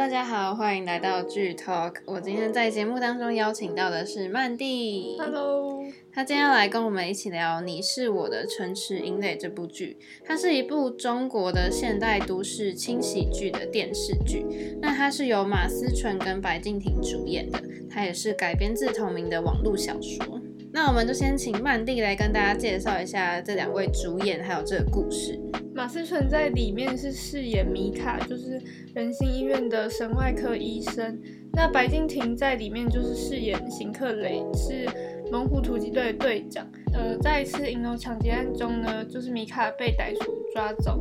大家好，欢迎来到剧 Talk。我今天在节目当中邀请到的是曼蒂。Hello，他今天要来跟我们一起聊《你是我的城池营垒》这部剧。它是一部中国的现代都市轻喜剧的电视剧。那它是由马思纯跟白敬亭主演的，它也是改编自同名的网络小说。那我们就先请曼蒂来跟大家介绍一下这两位主演还有这个故事。马思纯在里面是饰演米卡，就是仁心医院的神外科医生。那白敬亭在里面就是饰演邢克雷，是猛虎突击队的队长。呃，在一次银楼抢劫案中呢，就是米卡被歹徒抓走，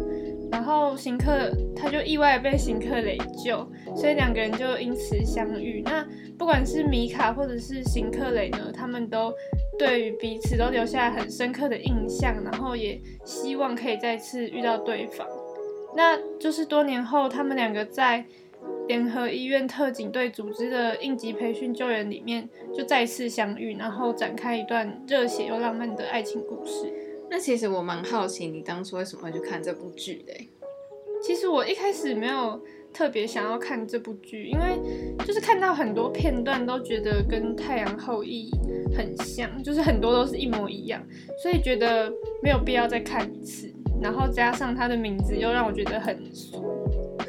然后邢克他就意外被邢克雷救，所以两个人就因此相遇。那不管是米卡或者是邢克雷呢，他们都对于彼此都留下很深刻的印象，然后也希望可以再次遇到对方。那就是多年后，他们两个在联合医院特警队组织的应急培训救援里面就再次相遇，然后展开一段热血又浪漫的爱情故事。那其实我蛮好奇，你当初为什么会去看这部剧的？其实我一开始没有特别想要看这部剧，因为就是看到很多片段都觉得跟《太阳后裔》很像，就是很多都是一模一样，所以觉得没有必要再看一次。然后加上他的名字又让我觉得很俗。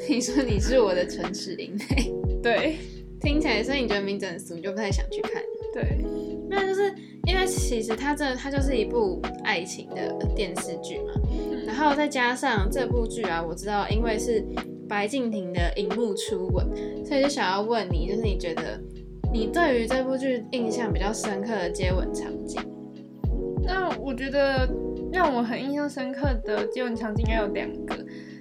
你说你是我的城池营垒，对，听起来，所以你觉得名字很俗，你就不太想去看。对，那就是因为其实它这它就是一部爱情的电视剧嘛，嗯、然后再加上这部剧啊，我知道因为是白敬亭的荧幕初吻，所以就想要问你，就是你觉得你对于这部剧印象比较深刻的接吻场景？那我觉得让我很印象深刻的接吻场景应该有两个，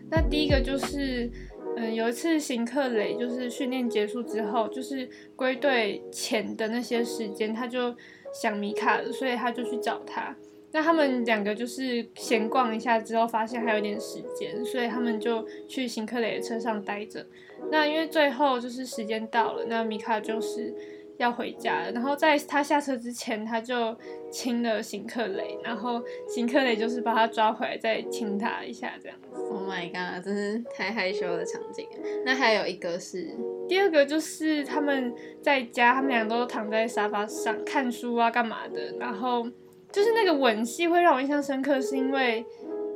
那第一个就是。嗯，有一次邢克雷就是训练结束之后，就是归队前的那些时间，他就想米卡了，所以他就去找他。那他们两个就是闲逛一下之后，发现还有点时间，所以他们就去邢克雷的车上待着。那因为最后就是时间到了，那米卡就是。要回家了，然后在他下车之前，他就亲了邢克雷，然后邢克雷就是把他抓回来，再亲他一下，这样子。Oh my god，真是太害羞的场景。那还有一个是，第二个就是他们在家，他们俩都躺在沙发上看书啊，干嘛的。然后就是那个吻戏会让我印象深刻，是因为，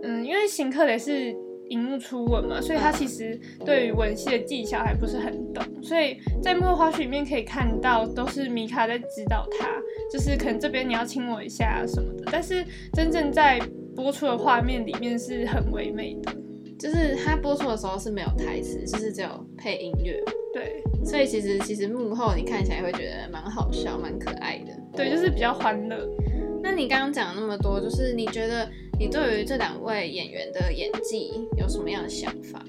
嗯，因为邢克雷是。荧幕初吻嘛，所以他其实对于吻戏的技巧还不是很懂，所以在幕后花絮里面可以看到，都是米卡在指导他，就是可能这边你要亲我一下什么的，但是真正在播出的画面里面是很唯美的，就是他播出的时候是没有台词，就是只有配音乐，对，所以其实其实幕后你看起来会觉得蛮好笑、蛮可爱的，对，就是比较欢乐。那你刚刚讲那么多，就是你觉得？你对于这两位演员的演技有什么样的想法？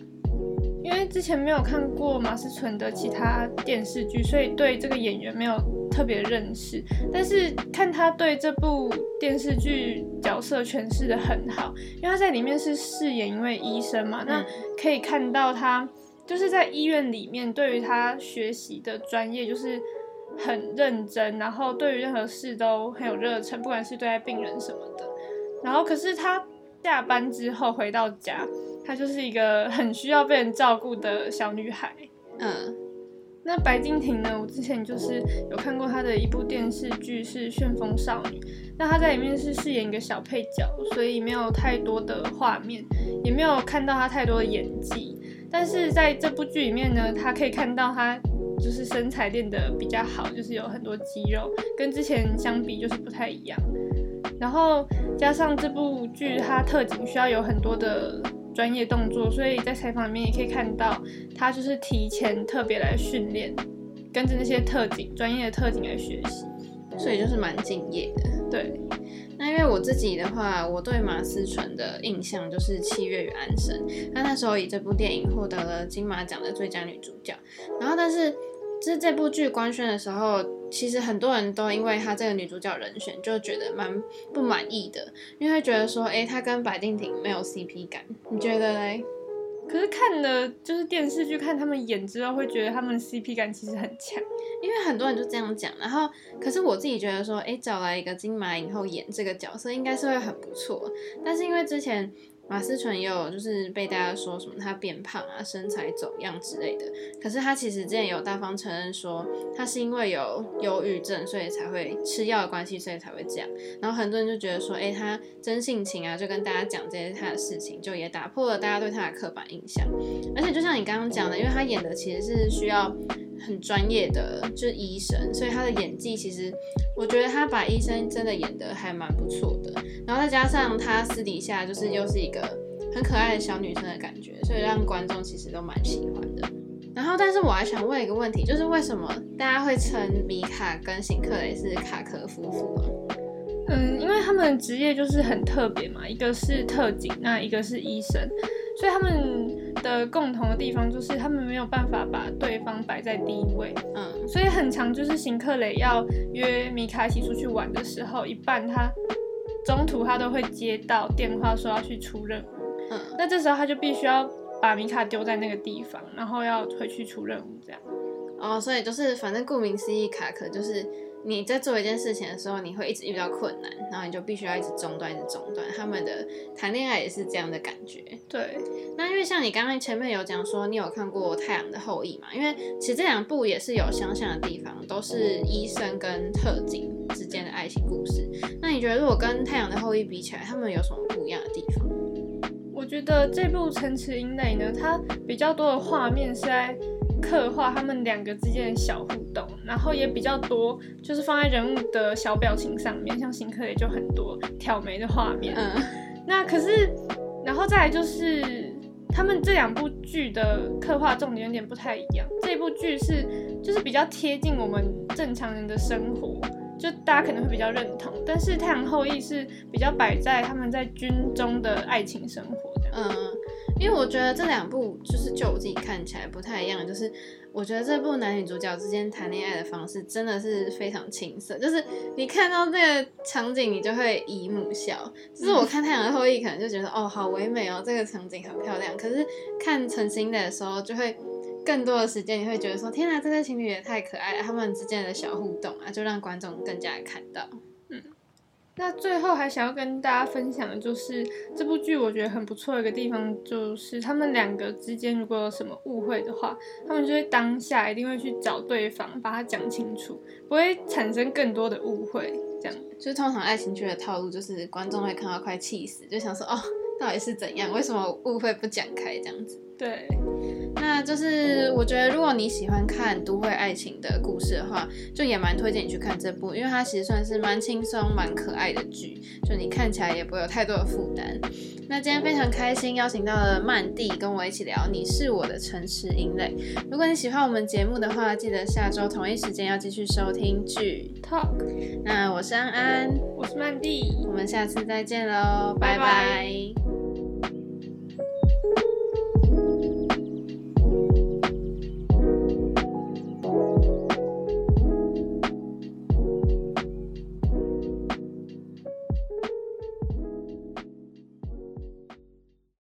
因为之前没有看过马思纯的其他电视剧，所以对这个演员没有特别认识。但是看他对这部电视剧角色诠释的很好，因为他在里面是饰演一位医生嘛，那可以看到他就是在医院里面对于他学习的专业就是很认真，然后对于任何事都很有热忱，不管是对待病人什么的。然后，可是她下班之后回到家，她就是一个很需要被人照顾的小女孩。嗯，那白敬亭呢？我之前就是有看过他的一部电视剧是《旋风少女》，那她在里面是饰演一个小配角，所以没有太多的画面，也没有看到她太多的演技。但是在这部剧里面呢，他可以看到她就是身材练得比较好，就是有很多肌肉，跟之前相比就是不太一样。然后加上这部剧，它特警需要有很多的专业动作，所以在采访里面也可以看到，他就是提前特别来训练，跟着那些特警专业的特警来学习，所以就是蛮敬业的。对，那因为我自己的话，我对马思纯的印象就是《七月与安生》，那那时候以这部电影获得了金马奖的最佳女主角，然后但是。是这部剧官宣的时候，其实很多人都因为她这个女主角人选就觉得蛮不满意的，因为觉得说，哎，她跟白敬亭没有 CP 感。你觉得嘞？可是看了就是电视剧，看他们演之后，会觉得他们 CP 感其实很强，因为很多人就这样讲。然后，可是我自己觉得说，哎，找来一个金马影后演这个角色，应该是会很不错。但是因为之前马思纯也有就是被大家说什么他变胖啊、身材走样之类的。可是他其实之前有大方承认说，他是因为有忧郁症，所以才会吃药的关系，所以才会这样。然后很多人就觉得说，哎、欸，他真性情啊，就跟大家讲这些他的事情，就也打破了大家对他的刻板印象。而且就像你刚刚讲的，因为他演的其实是需要很专业的，就是医生，所以他的演技其实，我觉得他把医生真的演得还蛮不错的。然后再加上他私底下就是又是一个很可爱的小女生的感觉，所以让观众其实都蛮喜欢的。然后，但是我还想问一个问题，就是为什么大家会称米卡跟辛克雷是卡壳夫妇啊？嗯，因为他们职业就是很特别嘛，一个是特警，那一个是医生，所以他们的共同的地方就是他们没有办法把对方摆在第一位。嗯，所以很长就是邢克雷要约米卡一起出去玩的时候，一半他中途他都会接到电话说要去出任务，嗯，那这时候他就必须要。把米卡丢在那个地方，然后要回去出任务，这样。哦，所以就是反正顾名思义，卡壳就是你在做一件事情的时候，你会一直遇到困难，然后你就必须要一直中断，一直中断。他们的谈恋爱也是这样的感觉。对。那因为像你刚刚前面有讲说，你有看过《太阳的后裔》嘛？因为其实这两部也是有相像的地方，都是医生跟特警之间的爱情故事。那你觉得如果跟《太阳的后裔》比起来，他们有什么不一样的地方？我觉得这部《城池营垒》呢，它比较多的画面是在刻画他们两个之间的小互动，然后也比较多就是放在人物的小表情上面，像新科也就很多挑眉的画面。嗯，那可是，然后再来就是他们这两部剧的刻画重点有点不太一样。这部剧是就是比较贴近我们正常人的生活。就大家可能会比较认同，但是《太阳后裔》是比较摆在他们在军中的爱情生活这样。嗯，因为我觉得这两部就是就我自己看起来不太一样，就是我觉得这部男女主角之间谈恋爱的方式真的是非常青涩，就是你看到那个场景，你就会姨母笑。就是我看《太阳的后裔》可能就觉得哦，好唯美哦，这个场景很漂亮。可是看《城池营垒》的时候就会。更多的时间，你会觉得说：“天哪，这对情侣也太可爱了！”他们之间的小互动啊，就让观众更加看到。嗯，那最后还想要跟大家分享的就是这部剧，我觉得很不错的一个地方，就是他们两个之间如果有什么误会的话，他们就会当下一定会去找对方，把它讲清楚，不会产生更多的误会。这样，就是通常爱情剧的套路，就是观众会看到快气死，就想说：“哦，到底是怎样？为什么误会不讲开？”这样子。对。那就是我觉得，如果你喜欢看都会爱情的故事的话，就也蛮推荐你去看这部，因为它其实算是蛮轻松、蛮可爱的剧，就你看起来也不会有太多的负担。那今天非常开心邀请到了曼蒂跟我一起聊《你是我的城池营垒》。如果你喜欢我们节目的话，记得下周同一时间要继续收听剧 Talk。那我是安安，我是曼蒂，我们下次再见喽，拜拜。拜拜。